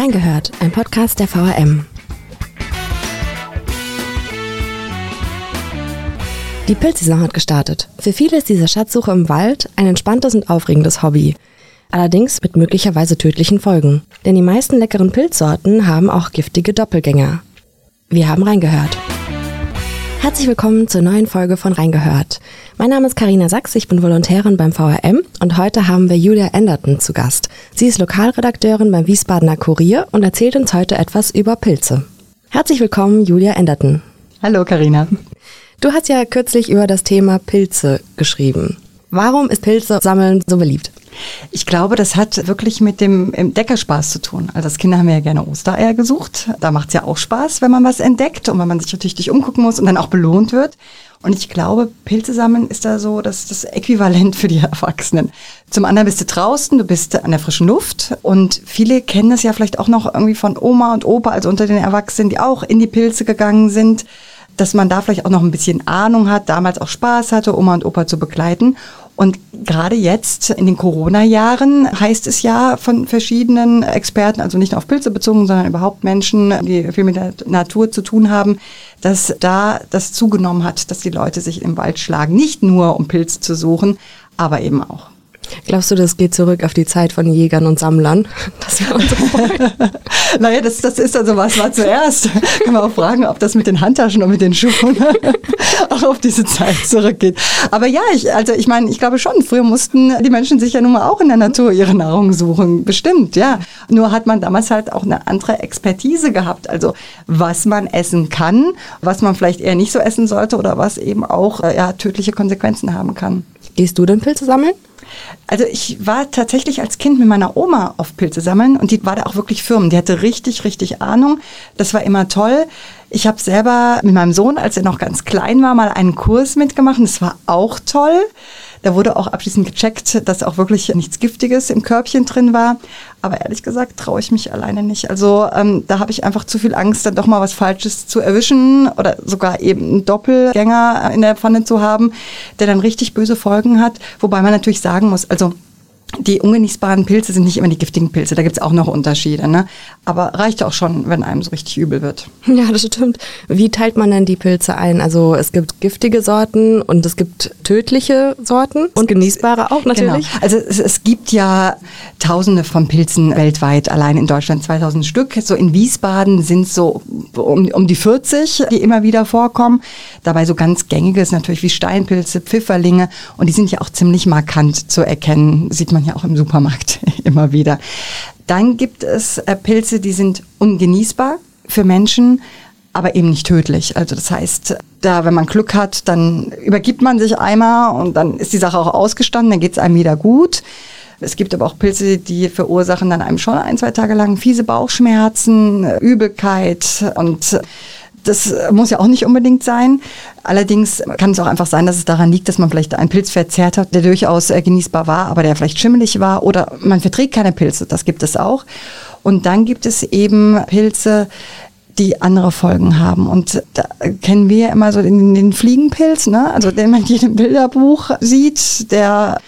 Reingehört, ein Podcast der VRM. Die Pilzsaison hat gestartet. Für viele ist diese Schatzsuche im Wald ein entspanntes und aufregendes Hobby. Allerdings mit möglicherweise tödlichen Folgen. Denn die meisten leckeren Pilzsorten haben auch giftige Doppelgänger. Wir haben reingehört. Herzlich willkommen zur neuen Folge von Reingehört. Mein Name ist Karina Sachs, ich bin Volontärin beim VRM und heute haben wir Julia Enderton zu Gast. Sie ist Lokalredakteurin beim Wiesbadener Kurier und erzählt uns heute etwas über Pilze. Herzlich willkommen, Julia Enderton. Hallo, Karina. Du hast ja kürzlich über das Thema Pilze geschrieben. Warum ist Pilze sammeln so beliebt? Ich glaube, das hat wirklich mit dem Entdeckerspaß zu tun. Also als Kinder haben wir ja gerne Ostereier gesucht. Da macht es ja auch Spaß, wenn man was entdeckt und wenn man sich natürlich umgucken muss und dann auch belohnt wird. Und ich glaube, Pilze sammeln ist da so das, das Äquivalent für die Erwachsenen. Zum anderen bist du draußen, du bist an der frischen Luft und viele kennen das ja vielleicht auch noch irgendwie von Oma und Opa, also unter den Erwachsenen, die auch in die Pilze gegangen sind dass man da vielleicht auch noch ein bisschen Ahnung hat, damals auch Spaß hatte, Oma und Opa zu begleiten. Und gerade jetzt in den Corona-Jahren heißt es ja von verschiedenen Experten, also nicht nur auf Pilze bezogen, sondern überhaupt Menschen, die viel mit der Natur zu tun haben, dass da das zugenommen hat, dass die Leute sich im Wald schlagen, nicht nur um Pilze zu suchen, aber eben auch. Glaubst du, das geht zurück auf die Zeit von Jägern und Sammlern? Dass wir uns so naja, das, das ist also was war zuerst. Kann man auch fragen, ob das mit den Handtaschen und mit den Schuhen auch auf diese Zeit zurückgeht. Aber ja, ich, also ich meine, ich glaube schon, früher mussten die Menschen sich ja nun mal auch in der Natur ihre Nahrung suchen. Bestimmt, ja. Nur hat man damals halt auch eine andere Expertise gehabt. Also was man essen kann, was man vielleicht eher nicht so essen sollte oder was eben auch äh, ja, tödliche Konsequenzen haben kann. Gehst du denn Pilze sammeln? Also ich war tatsächlich als Kind mit meiner Oma auf Pilze sammeln und die war da auch wirklich firm. Die hatte richtig, richtig Ahnung. Das war immer toll. Ich habe selber mit meinem Sohn, als er noch ganz klein war, mal einen Kurs mitgemacht. Das war auch toll. Da wurde auch abschließend gecheckt, dass auch wirklich nichts Giftiges im Körbchen drin war. Aber ehrlich gesagt traue ich mich alleine nicht. Also ähm, da habe ich einfach zu viel Angst, dann doch mal was Falsches zu erwischen oder sogar eben einen Doppelgänger in der Pfanne zu haben, der dann richtig böse Folgen hat. Wobei man natürlich sagen muss, also die ungenießbaren Pilze sind nicht immer die giftigen Pilze, da gibt es auch noch Unterschiede. Ne? Aber reicht auch schon, wenn einem so richtig übel wird. Ja, das stimmt. Wie teilt man denn die Pilze ein? Also es gibt giftige Sorten und es gibt tödliche Sorten und genießbare auch natürlich. Genau. Also es, es gibt ja tausende von Pilzen weltweit, allein in Deutschland 2000 Stück. So in Wiesbaden sind so um, um die 40, die immer wieder vorkommen. Dabei so ganz gängige ist natürlich wie Steinpilze, Pfifferlinge und die sind ja auch ziemlich markant zu erkennen. Sieht man man ja auch im Supermarkt immer wieder. Dann gibt es äh, Pilze, die sind ungenießbar für Menschen, aber eben nicht tödlich. Also das heißt, da, wenn man Glück hat, dann übergibt man sich einmal und dann ist die Sache auch ausgestanden, dann geht es einem wieder gut. Es gibt aber auch Pilze, die verursachen dann einem schon ein, zwei Tage lang fiese Bauchschmerzen, Übelkeit und das muss ja auch nicht unbedingt sein. Allerdings kann es auch einfach sein, dass es daran liegt, dass man vielleicht einen Pilz verzehrt hat, der durchaus äh, genießbar war, aber der vielleicht schimmelig war oder man verträgt keine Pilze. Das gibt es auch. Und dann gibt es eben Pilze, die andere Folgen haben. Und da kennen wir ja immer so den, den Fliegenpilz, ne? also den man in jedem Bilderbuch sieht, der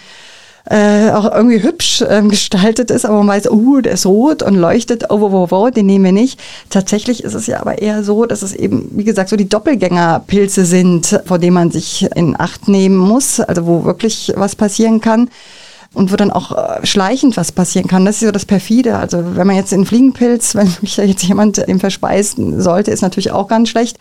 äh, auch irgendwie hübsch ähm, gestaltet ist, aber man weiß, uh, der ist rot und leuchtet, oh, wow, wow, den nehmen wir nicht. Tatsächlich ist es ja aber eher so, dass es eben, wie gesagt, so die Doppelgängerpilze sind, vor denen man sich in Acht nehmen muss, also wo wirklich was passieren kann und wo dann auch äh, schleichend was passieren kann. Das ist so das perfide. Also wenn man jetzt in Fliegenpilz, wenn mich da jetzt jemand dem verspeisen sollte, ist natürlich auch ganz schlecht.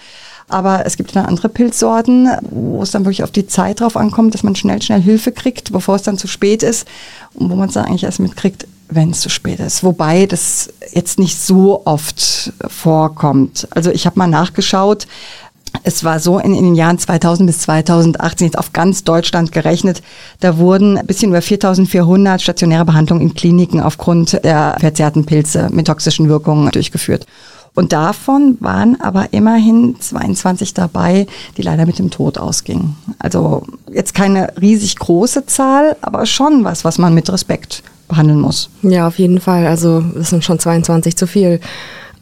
Aber es gibt dann andere Pilzsorten, wo es dann wirklich auf die Zeit drauf ankommt, dass man schnell, schnell Hilfe kriegt, bevor es dann zu spät ist und wo man es dann eigentlich erst mitkriegt, wenn es zu spät ist. Wobei das jetzt nicht so oft vorkommt. Also ich habe mal nachgeschaut, es war so in, in, den Jahren 2000 bis 2018 jetzt auf ganz Deutschland gerechnet, da wurden ein bisschen über 4400 stationäre Behandlungen in Kliniken aufgrund der verzerrten Pilze mit toxischen Wirkungen durchgeführt. Und davon waren aber immerhin 22 dabei, die leider mit dem Tod ausgingen. Also jetzt keine riesig große Zahl, aber schon was, was man mit Respekt behandeln muss. Ja, auf jeden Fall. Also das sind schon 22 zu viel.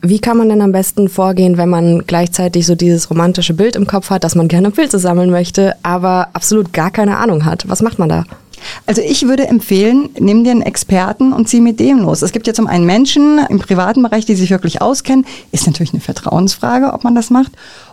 Wie kann man denn am besten vorgehen, wenn man gleichzeitig so dieses romantische Bild im Kopf hat, dass man gerne Pilze sammeln möchte, aber absolut gar keine Ahnung hat? Was macht man da? Also ich würde empfehlen, nimm dir einen Experten und zieh mit dem los. Es gibt ja zum einen Menschen im privaten Bereich, die sich wirklich auskennen. Ist natürlich eine Vertrauensfrage, ob man das macht.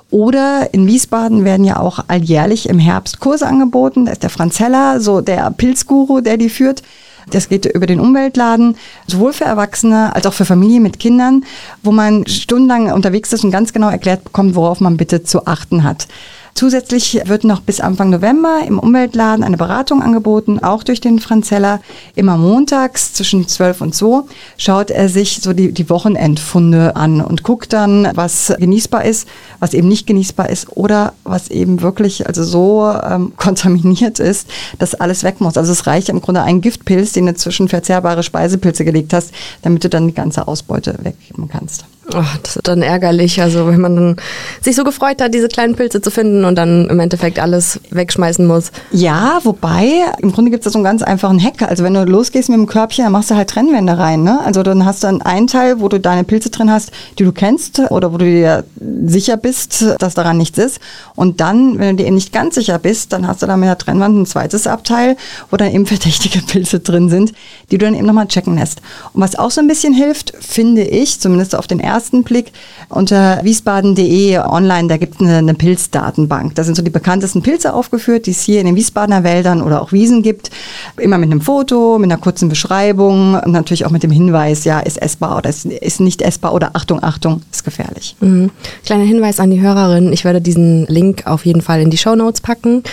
Oder in Wiesbaden werden ja auch alljährlich im Herbst Kurse angeboten. Da ist der Franz Heller, so der Pilzguru, der die führt. Das geht über den Umweltladen, sowohl für Erwachsene als auch für Familien mit Kindern, wo man stundenlang unterwegs ist und ganz genau erklärt bekommt, worauf man bitte zu achten hat. Zusätzlich wird noch bis Anfang November im Umweltladen eine Beratung angeboten, auch durch den Franzeller. Immer montags zwischen 12 und 2 schaut er sich so die, die Wochenendfunde an und guckt dann, was genießbar ist, was eben nicht genießbar ist oder was eben wirklich also so ähm, kontaminiert ist, dass alles weg muss. Also es reicht im Grunde ein Giftpilz, den du zwischen verzehrbare Speisepilze gelegt hast, damit du dann die ganze Ausbeute weggeben kannst. Oh, das ist dann ärgerlich. Also wenn man dann sich so gefreut hat, diese kleinen Pilze zu finden und dann im Endeffekt alles wegschmeißen muss. Ja, wobei, im Grunde gibt es da so einen ganz einfachen Hack. Also wenn du losgehst mit dem Körbchen, dann machst du halt Trennwände rein. Ne? Also dann hast du einen Teil, wo du deine Pilze drin hast, die du kennst oder wo du dir sicher bist, dass daran nichts ist. Und dann, wenn du dir eben nicht ganz sicher bist, dann hast du da mit der Trennwand ein zweites Abteil, wo dann eben verdächtige Pilze drin sind, die du dann eben nochmal checken lässt. Und was auch so ein bisschen hilft, finde ich, zumindest auf den ersten ersten Blick unter wiesbaden.de online, da gibt es eine, Pilzdatenbank. Da sind so die bekanntesten Pilze aufgeführt, die es hier in den Wiesbadener Wäldern oder auch Wiesen gibt. Immer mit einem Foto, mit einer kurzen Beschreibung und natürlich auch mit dem Hinweis, ja, ist essbar oder ist, ist nicht essbar oder Achtung, Achtung, ist gefährlich. Mhm. Kleiner Hinweis an die Hörerin, ich werde diesen Link auf jeden Fall in die Show Notes packen.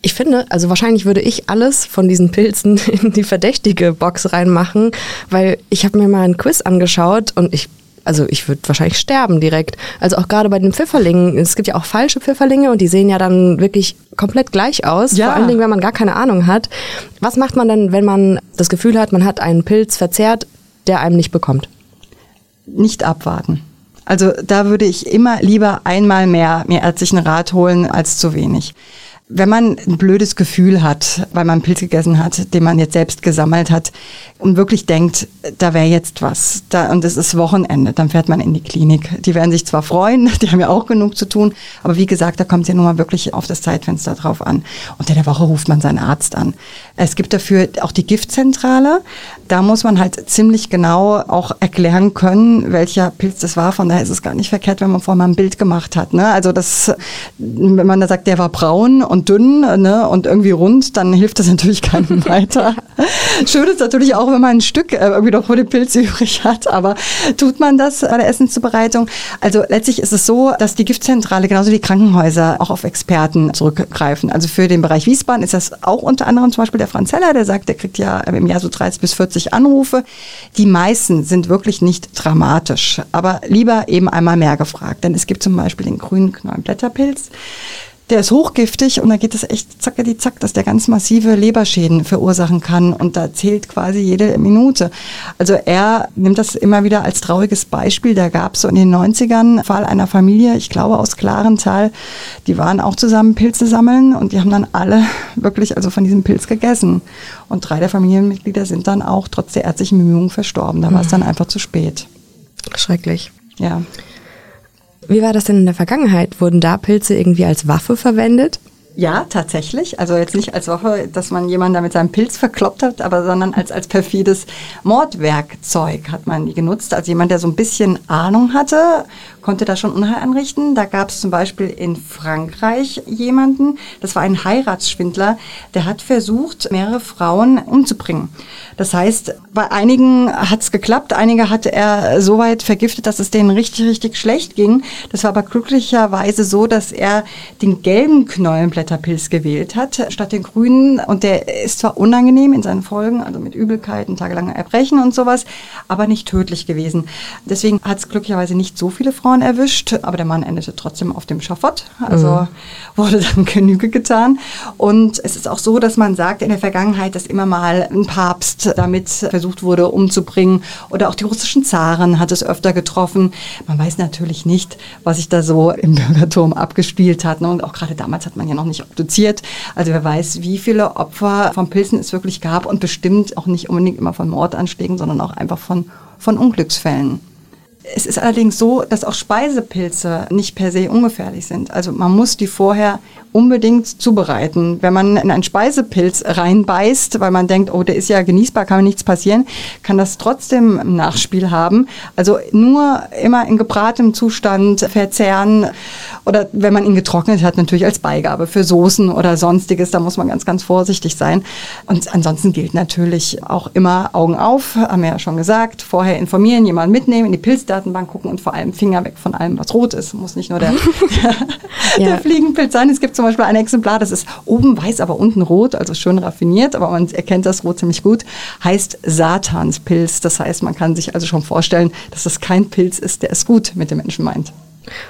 Ich finde, also wahrscheinlich würde ich alles von diesen Pilzen in die verdächtige Box reinmachen, weil ich habe mir mal einen Quiz angeschaut und ich also ich würde wahrscheinlich sterben direkt. Also auch gerade bei den Pfifferlingen, es gibt ja auch falsche Pfifferlinge und die sehen ja dann wirklich komplett gleich aus, ja. vor allen Dingen, wenn man gar keine Ahnung hat. Was macht man denn, wenn man das Gefühl hat, man hat einen Pilz verzehrt, der einem nicht bekommt? Nicht abwarten. Also da würde ich immer lieber einmal mehr mir ärztlichen Rat holen als zu wenig. Wenn man ein blödes Gefühl hat, weil man einen Pilz gegessen hat, den man jetzt selbst gesammelt hat und wirklich denkt, da wäre jetzt was da, und es ist Wochenende, dann fährt man in die Klinik. Die werden sich zwar freuen, die haben ja auch genug zu tun, aber wie gesagt, da kommt es ja nun mal wirklich auf das Zeitfenster drauf an. Unter der Woche ruft man seinen Arzt an. Es gibt dafür auch die Giftzentrale. Da muss man halt ziemlich genau auch erklären können, welcher Pilz das war. Von daher ist es gar nicht verkehrt, wenn man vorher mal ein Bild gemacht hat. Ne? Also das, wenn man da sagt, der war braun und dünn ne, und irgendwie rund, dann hilft das natürlich keinem weiter. Schön ist natürlich auch, wenn man ein Stück äh, irgendwie noch vor dem Pilz übrig hat, aber tut man das bei der Essenszubereitung? Also letztlich ist es so, dass die Giftzentrale genauso wie Krankenhäuser auch auf Experten zurückgreifen. Also für den Bereich Wiesbaden ist das auch unter anderem zum Beispiel der Franz Heller, der sagt, der kriegt ja im Jahr so 30 bis 40 Anrufe. Die meisten sind wirklich nicht dramatisch, aber lieber eben einmal mehr gefragt. Denn es gibt zum Beispiel den grünen Knollenblätterpilz der ist hochgiftig und da geht es echt zacke die zack, dass der ganz massive Leberschäden verursachen kann und da zählt quasi jede Minute. Also er nimmt das immer wieder als trauriges Beispiel. Da gab es so in den 90ern Fall einer Familie, ich glaube aus Klarental, die waren auch zusammen Pilze sammeln und die haben dann alle wirklich also von diesem Pilz gegessen. Und drei der Familienmitglieder sind dann auch trotz der ärztlichen Bemühungen verstorben. Da war es dann einfach zu spät. Schrecklich. Ja. Wie war das denn in der Vergangenheit? Wurden da Pilze irgendwie als Waffe verwendet? Ja, tatsächlich. Also jetzt nicht als Waffe, dass man jemanden da mit seinem Pilz verkloppt hat, aber sondern als, als perfides Mordwerkzeug hat man die genutzt. Also jemand, der so ein bisschen Ahnung hatte, konnte da schon Unheil anrichten. Da gab es zum Beispiel in Frankreich jemanden, das war ein Heiratsschwindler, der hat versucht, mehrere Frauen umzubringen. Das heißt, bei einigen hat es geklappt, einige hatte er so weit vergiftet, dass es denen richtig, richtig schlecht ging. Das war aber glücklicherweise so, dass er den gelben Knollenblätterpilz gewählt hat, statt den grünen. Und der ist zwar unangenehm in seinen Folgen, also mit Übelkeiten, tagelanger Erbrechen und sowas, aber nicht tödlich gewesen. Deswegen hat es glücklicherweise nicht so viele Frauen erwischt, aber der Mann endete trotzdem auf dem Schafott. Also mhm. wurde dann Genüge getan. Und es ist auch so, dass man sagt in der Vergangenheit, dass immer mal ein Papst damit versucht wurde umzubringen. Oder auch die russischen Zaren hat es öfter getroffen. Man weiß natürlich nicht, was sich da so im Bürgerturm abgespielt hat. Ne? Und auch gerade damals hat man ja noch nicht obduziert. Also wer weiß, wie viele Opfer von Pilzen es wirklich gab und bestimmt auch nicht unbedingt immer von Mordanschlägen, sondern auch einfach von, von Unglücksfällen. Es ist allerdings so, dass auch Speisepilze nicht per se ungefährlich sind. Also man muss die vorher unbedingt zubereiten. Wenn man in einen Speisepilz reinbeißt, weil man denkt, oh, der ist ja genießbar, kann mir nichts passieren, kann das trotzdem ein Nachspiel haben. Also nur immer in gebratenem Zustand verzehren oder wenn man ihn getrocknet hat, natürlich als Beigabe für Soßen oder sonstiges, da muss man ganz, ganz vorsichtig sein. Und ansonsten gilt natürlich auch immer Augen auf, haben wir ja schon gesagt, vorher informieren, jemanden mitnehmen, in die Pilzdatenbank gucken und vor allem Finger weg von allem, was rot ist. Muss nicht nur der, der, ja. der Fliegenpilz sein. Es gibt zum Beispiel ein Exemplar, das ist oben weiß, aber unten rot, also schön raffiniert, aber man erkennt das Rot ziemlich gut, heißt Satanspilz. Das heißt, man kann sich also schon vorstellen, dass das kein Pilz ist, der es gut mit dem Menschen meint.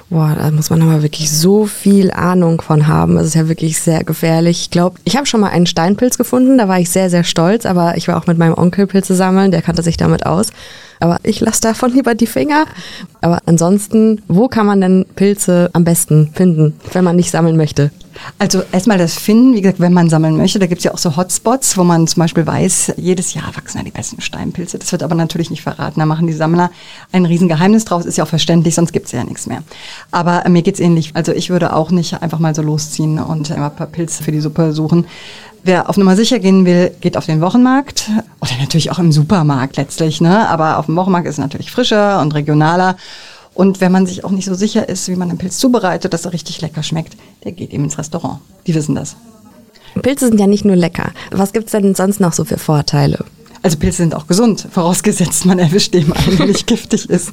Boah, da muss man aber wirklich so viel Ahnung von haben. Das ist ja wirklich sehr gefährlich. Ich glaube, ich habe schon mal einen Steinpilz gefunden, da war ich sehr, sehr stolz, aber ich war auch mit meinem Onkel Pilze sammeln, der kannte sich damit aus. Aber ich lasse davon lieber die Finger. Aber ansonsten, wo kann man denn Pilze am besten finden, wenn man nicht sammeln möchte? Also erstmal das Finden, wie gesagt, wenn man sammeln möchte, da gibt es ja auch so Hotspots, wo man zum Beispiel weiß, jedes Jahr wachsen da die besten Steinpilze. Das wird aber natürlich nicht verraten. Da machen die Sammler ein Riesengeheimnis draus, ist ja auch verständlich, sonst gibt es ja nichts mehr. Aber mir geht es ähnlich. Also ich würde auch nicht einfach mal so losziehen und immer ein paar Pilze für die Suppe suchen. Wer auf Nummer sicher gehen will, geht auf den Wochenmarkt oder natürlich auch im Supermarkt letztlich. Ne? Aber auf dem Wochenmarkt ist es natürlich frischer und regionaler. Und wenn man sich auch nicht so sicher ist, wie man den Pilz zubereitet, dass er richtig lecker schmeckt, der geht eben ins Restaurant. Die wissen das. Pilze sind ja nicht nur lecker. Was gibt es denn sonst noch so für Vorteile? Also Pilze sind auch gesund, vorausgesetzt man erwischt den einen, der nicht giftig ist.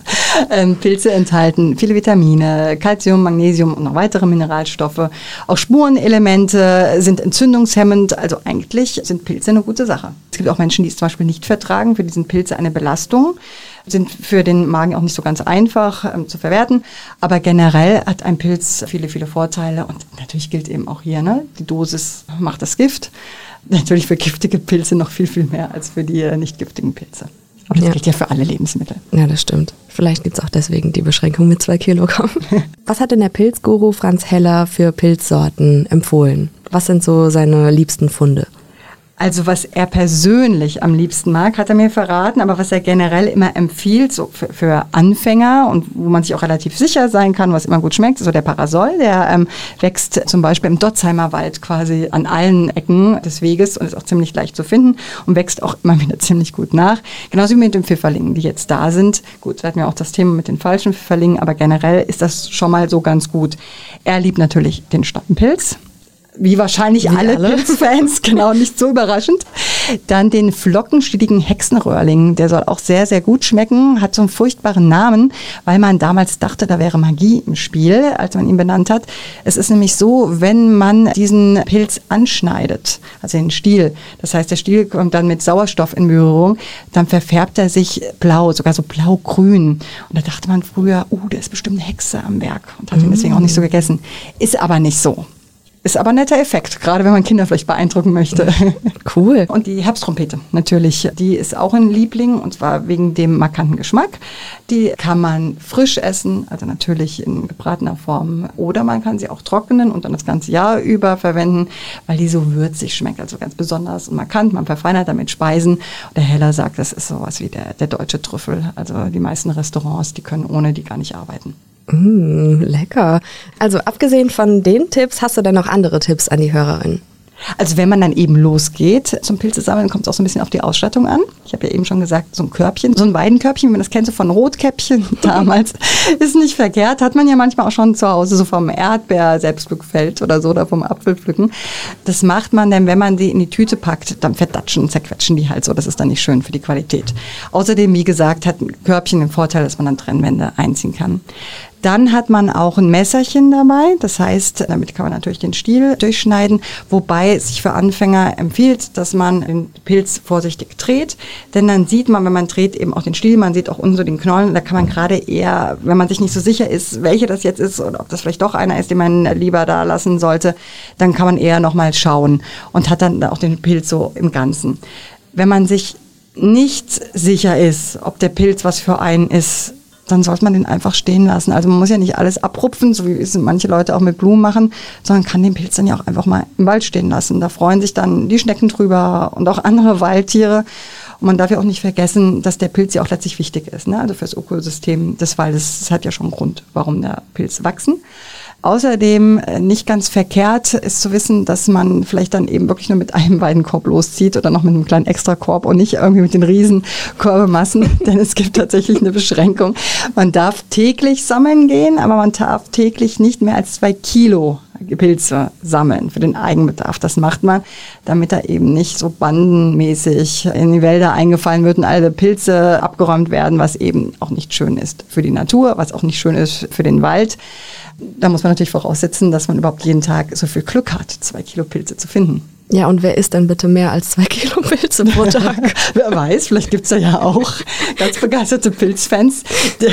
Ähm, Pilze enthalten viele Vitamine, Calcium, Magnesium und noch weitere Mineralstoffe. Auch Spurenelemente sind entzündungshemmend. Also eigentlich sind Pilze eine gute Sache. Es gibt auch Menschen, die es zum Beispiel nicht vertragen. Für diesen Pilze eine Belastung sind für den Magen auch nicht so ganz einfach ähm, zu verwerten. Aber generell hat ein Pilz viele, viele Vorteile. Und natürlich gilt eben auch hier, ne? die Dosis macht das Gift natürlich für giftige Pilze noch viel, viel mehr als für die äh, nicht giftigen Pilze. Aber das ja. gilt ja für alle Lebensmittel. Ja, das stimmt. Vielleicht gibt es auch deswegen die Beschränkung mit zwei Kilogramm. Was hat denn der Pilzguru Franz Heller für Pilzsorten empfohlen? Was sind so seine liebsten Funde? Also was er persönlich am liebsten mag, hat er mir verraten, aber was er generell immer empfiehlt, so für, für Anfänger und wo man sich auch relativ sicher sein kann, was immer gut schmeckt, ist so der Parasol. Der ähm, wächst zum Beispiel im Dotzheimer Wald quasi an allen Ecken des Weges und ist auch ziemlich leicht zu finden und wächst auch immer wieder ziemlich gut nach. Genauso wie mit den Pfifferlingen, die jetzt da sind. Gut, da hatten wir auch das Thema mit den falschen Pfifferlingen, aber generell ist das schon mal so ganz gut. Er liebt natürlich den Stappenpilz wie wahrscheinlich wie alle, alle. Pilzfans, genau, nicht so überraschend. Dann den flockenstieligen Hexenröhrling, der soll auch sehr, sehr gut schmecken, hat so einen furchtbaren Namen, weil man damals dachte, da wäre Magie im Spiel, als man ihn benannt hat. Es ist nämlich so, wenn man diesen Pilz anschneidet, also den Stiel, das heißt, der Stiel kommt dann mit Sauerstoff in Berührung, dann verfärbt er sich blau, sogar so blau-grün. Und da dachte man früher, uh, der ist bestimmt eine Hexe am Werk und hat ihn deswegen auch nicht so gegessen. Ist aber nicht so. Ist aber ein netter Effekt, gerade wenn man Kinder vielleicht beeindrucken möchte. Cool. Und die Herbsttrompete natürlich, die ist auch ein Liebling und zwar wegen dem markanten Geschmack. Die kann man frisch essen, also natürlich in gebratener Form oder man kann sie auch trocknen und dann das ganze Jahr über verwenden, weil die so würzig schmeckt, also ganz besonders und markant. Man verfeinert damit Speisen. Der Heller sagt, das ist sowas wie der, der deutsche Trüffel. Also die meisten Restaurants, die können ohne die gar nicht arbeiten. Mm, lecker. Also abgesehen von den Tipps, hast du denn noch andere Tipps an die Hörerin? Also wenn man dann eben losgeht zum Pilze sammeln, kommt es auch so ein bisschen auf die Ausstattung an. Ich habe ja eben schon gesagt, so ein Körbchen, so ein Weidenkörbchen, wie man das kennt, so von Rotkäppchen damals, ist nicht verkehrt. Hat man ja manchmal auch schon zu Hause, so vom Erdbeer Selbstpflückfeld oder so, oder vom Apfelpflücken. Das macht man denn, wenn man die in die Tüte packt, dann verdatschen, zerquetschen die halt so. Das ist dann nicht schön für die Qualität. Außerdem, wie gesagt, hat ein Körbchen den Vorteil, dass man dann Trennwände einziehen kann. Dann hat man auch ein Messerchen dabei. Das heißt, damit kann man natürlich den Stiel durchschneiden, wobei es sich für Anfänger empfiehlt, dass man den Pilz vorsichtig dreht. Denn dann sieht man, wenn man dreht, eben auch den Stiel, man sieht auch unten so den Knollen. Da kann man gerade eher, wenn man sich nicht so sicher ist, welche das jetzt ist oder ob das vielleicht doch einer ist, den man lieber da lassen sollte, dann kann man eher nochmal schauen und hat dann auch den Pilz so im Ganzen. Wenn man sich nicht sicher ist, ob der Pilz was für einen ist, dann sollte man den einfach stehen lassen. Also man muss ja nicht alles abrupfen, so wie es manche Leute auch mit Blumen machen, sondern kann den Pilz dann ja auch einfach mal im Wald stehen lassen. Da freuen sich dann die Schnecken drüber und auch andere Waldtiere. Und man darf ja auch nicht vergessen, dass der Pilz ja auch letztlich wichtig ist, ne? also fürs Ökosystem des Waldes. Das hat ja schon einen Grund, warum der Pilz wachsen. Außerdem äh, nicht ganz verkehrt ist zu wissen, dass man vielleicht dann eben wirklich nur mit einem Weidenkorb loszieht oder noch mit einem kleinen Extrakorb und nicht irgendwie mit den riesen Korbemassen, denn es gibt tatsächlich eine Beschränkung. Man darf täglich sammeln gehen, aber man darf täglich nicht mehr als zwei Kilo Pilze sammeln für den Eigenbedarf. Das macht man, damit da eben nicht so bandenmäßig in die Wälder eingefallen wird und alle Pilze abgeräumt werden, was eben auch nicht schön ist für die Natur, was auch nicht schön ist für den Wald. Da muss man natürlich voraussetzen, dass man überhaupt jeden Tag so viel Glück hat, zwei Kilo Pilze zu finden. Ja, und wer isst denn bitte mehr als zwei Kilo Pilze pro Tag? wer weiß, vielleicht gibt's da ja auch ganz begeisterte Pilzfans,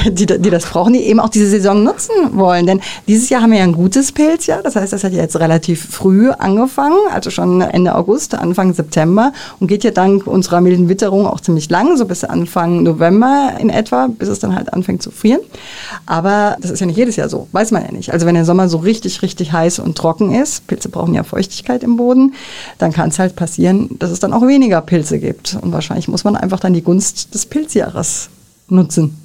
die, die, das brauchen, die eben auch diese Saison nutzen wollen. Denn dieses Jahr haben wir ja ein gutes Pilzjahr. Das heißt, das hat jetzt relativ früh angefangen, also schon Ende August, Anfang September und geht ja dank unserer milden Witterung auch ziemlich lang, so bis Anfang November in etwa, bis es dann halt anfängt zu frieren. Aber das ist ja nicht jedes Jahr so, weiß man ja nicht. Also wenn der Sommer so richtig, richtig heiß und trocken ist, Pilze brauchen ja Feuchtigkeit im Boden, dann kann es halt passieren, dass es dann auch weniger Pilze gibt. Und wahrscheinlich muss man einfach dann die Gunst des Pilzjahres nutzen.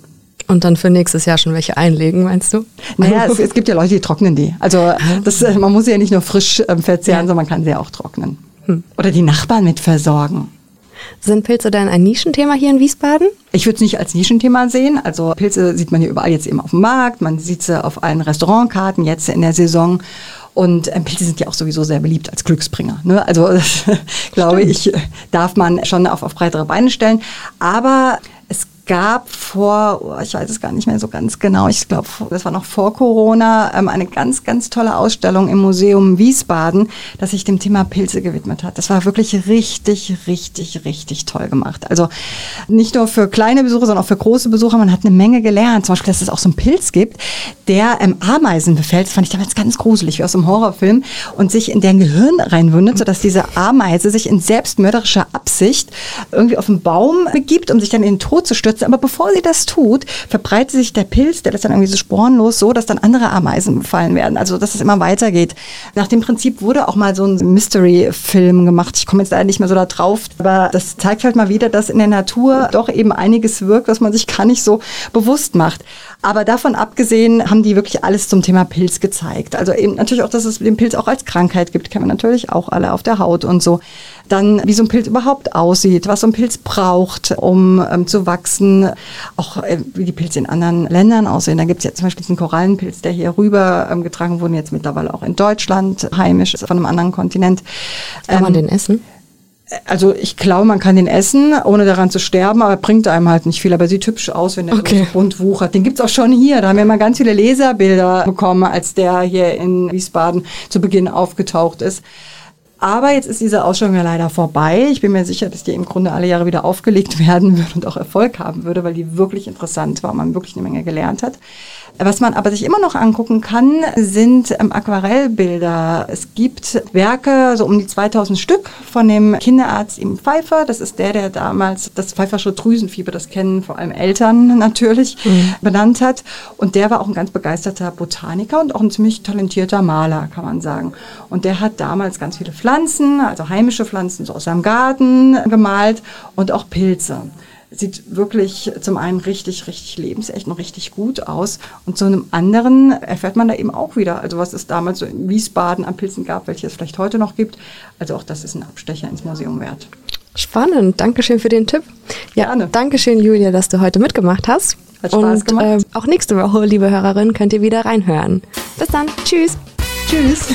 Und dann für nächstes Jahr schon welche einlegen, meinst du? Naja, es, es gibt ja Leute, die trocknen die. Also das, man muss sie ja nicht nur frisch äh, verzehren, ja. sondern man kann sie ja auch trocknen. Hm. Oder die Nachbarn mit versorgen. Sind Pilze denn ein Nischenthema hier in Wiesbaden? Ich würde es nicht als Nischenthema sehen. Also Pilze sieht man hier überall jetzt eben auf dem Markt, man sieht sie auf allen Restaurantkarten jetzt in der Saison. Und ähm, Pilze sind ja auch sowieso sehr beliebt als Glücksbringer. Ne? Also das, glaube ich, darf man schon auf, auf breitere Beine stellen. Aber gab vor, oh, ich weiß es gar nicht mehr so ganz genau, ich glaube, das war noch vor Corona, ähm, eine ganz, ganz tolle Ausstellung im Museum Wiesbaden, das sich dem Thema Pilze gewidmet hat. Das war wirklich richtig, richtig, richtig toll gemacht. Also nicht nur für kleine Besucher, sondern auch für große Besucher. Man hat eine Menge gelernt. Zum Beispiel, dass es auch so einen Pilz gibt, der ähm, Ameisen befällt. Das fand ich damals ganz gruselig, wie aus einem Horrorfilm, und sich in deren Gehirn reinwundet, sodass diese Ameise sich in selbstmörderischer Absicht irgendwie auf den Baum begibt, um sich dann in den Tod zu stürzen Pilze. Aber bevor sie das tut, verbreitet sich der Pilz, der lässt dann irgendwie so sporenlos so, dass dann andere Ameisen befallen werden. Also, dass es immer weitergeht. Nach dem Prinzip wurde auch mal so ein Mystery-Film gemacht. Ich komme jetzt leider nicht mehr so da drauf. Aber das zeigt halt mal wieder, dass in der Natur doch eben einiges wirkt, was man sich gar nicht so bewusst macht. Aber davon abgesehen haben die wirklich alles zum Thema Pilz gezeigt. Also eben natürlich auch, dass es den Pilz auch als Krankheit gibt, kennen wir natürlich auch alle auf der Haut und so. Dann, wie so ein Pilz überhaupt aussieht, was so ein Pilz braucht, um ähm, zu wachsen. Auch äh, wie die Pilze in anderen Ländern aussehen. Da gibt es ja zum Beispiel diesen Korallenpilz, der hier rüber ähm, getragen wurde, jetzt mittlerweile auch in Deutschland heimisch, von einem anderen Kontinent. Kann man ähm, den essen? Also ich glaube, man kann den essen, ohne daran zu sterben, aber bringt einem halt nicht viel. Aber sieht hübsch aus, wenn der okay. so bunt wuchert. Den gibt's auch schon hier. Da haben wir mal ganz viele Leserbilder bekommen, als der hier in Wiesbaden zu Beginn aufgetaucht ist. Aber jetzt ist diese Ausstellung ja leider vorbei. Ich bin mir sicher, dass die im Grunde alle Jahre wieder aufgelegt werden würde und auch Erfolg haben würde, weil die wirklich interessant war und man wirklich eine Menge gelernt hat. Was man aber sich immer noch angucken kann, sind ähm, Aquarellbilder. Es gibt Werke, so um die 2000 Stück, von dem Kinderarzt im Pfeiffer. Das ist der, der damals das Pfeiffersche Drüsenfieber, das kennen vor allem Eltern natürlich, mhm. benannt hat. Und der war auch ein ganz begeisterter Botaniker und auch ein ziemlich talentierter Maler, kann man sagen. Und der hat damals ganz viele Pflanzen, also heimische Pflanzen, so aus seinem Garten gemalt und auch Pilze sieht wirklich zum einen richtig, richtig lebensecht und richtig gut aus. Und zu einem anderen erfährt man da eben auch wieder, also was es damals so in Wiesbaden an Pilzen gab, welche es vielleicht heute noch gibt. Also auch das ist ein Abstecher ins Museum wert. Spannend, Dankeschön für den Tipp. Ja, Gerne. Dankeschön, Julia, dass du heute mitgemacht hast. Hat Spaß und, gemacht. Äh, auch nächste Woche, liebe Hörerinnen, könnt ihr wieder reinhören. Bis dann. Tschüss. Tschüss.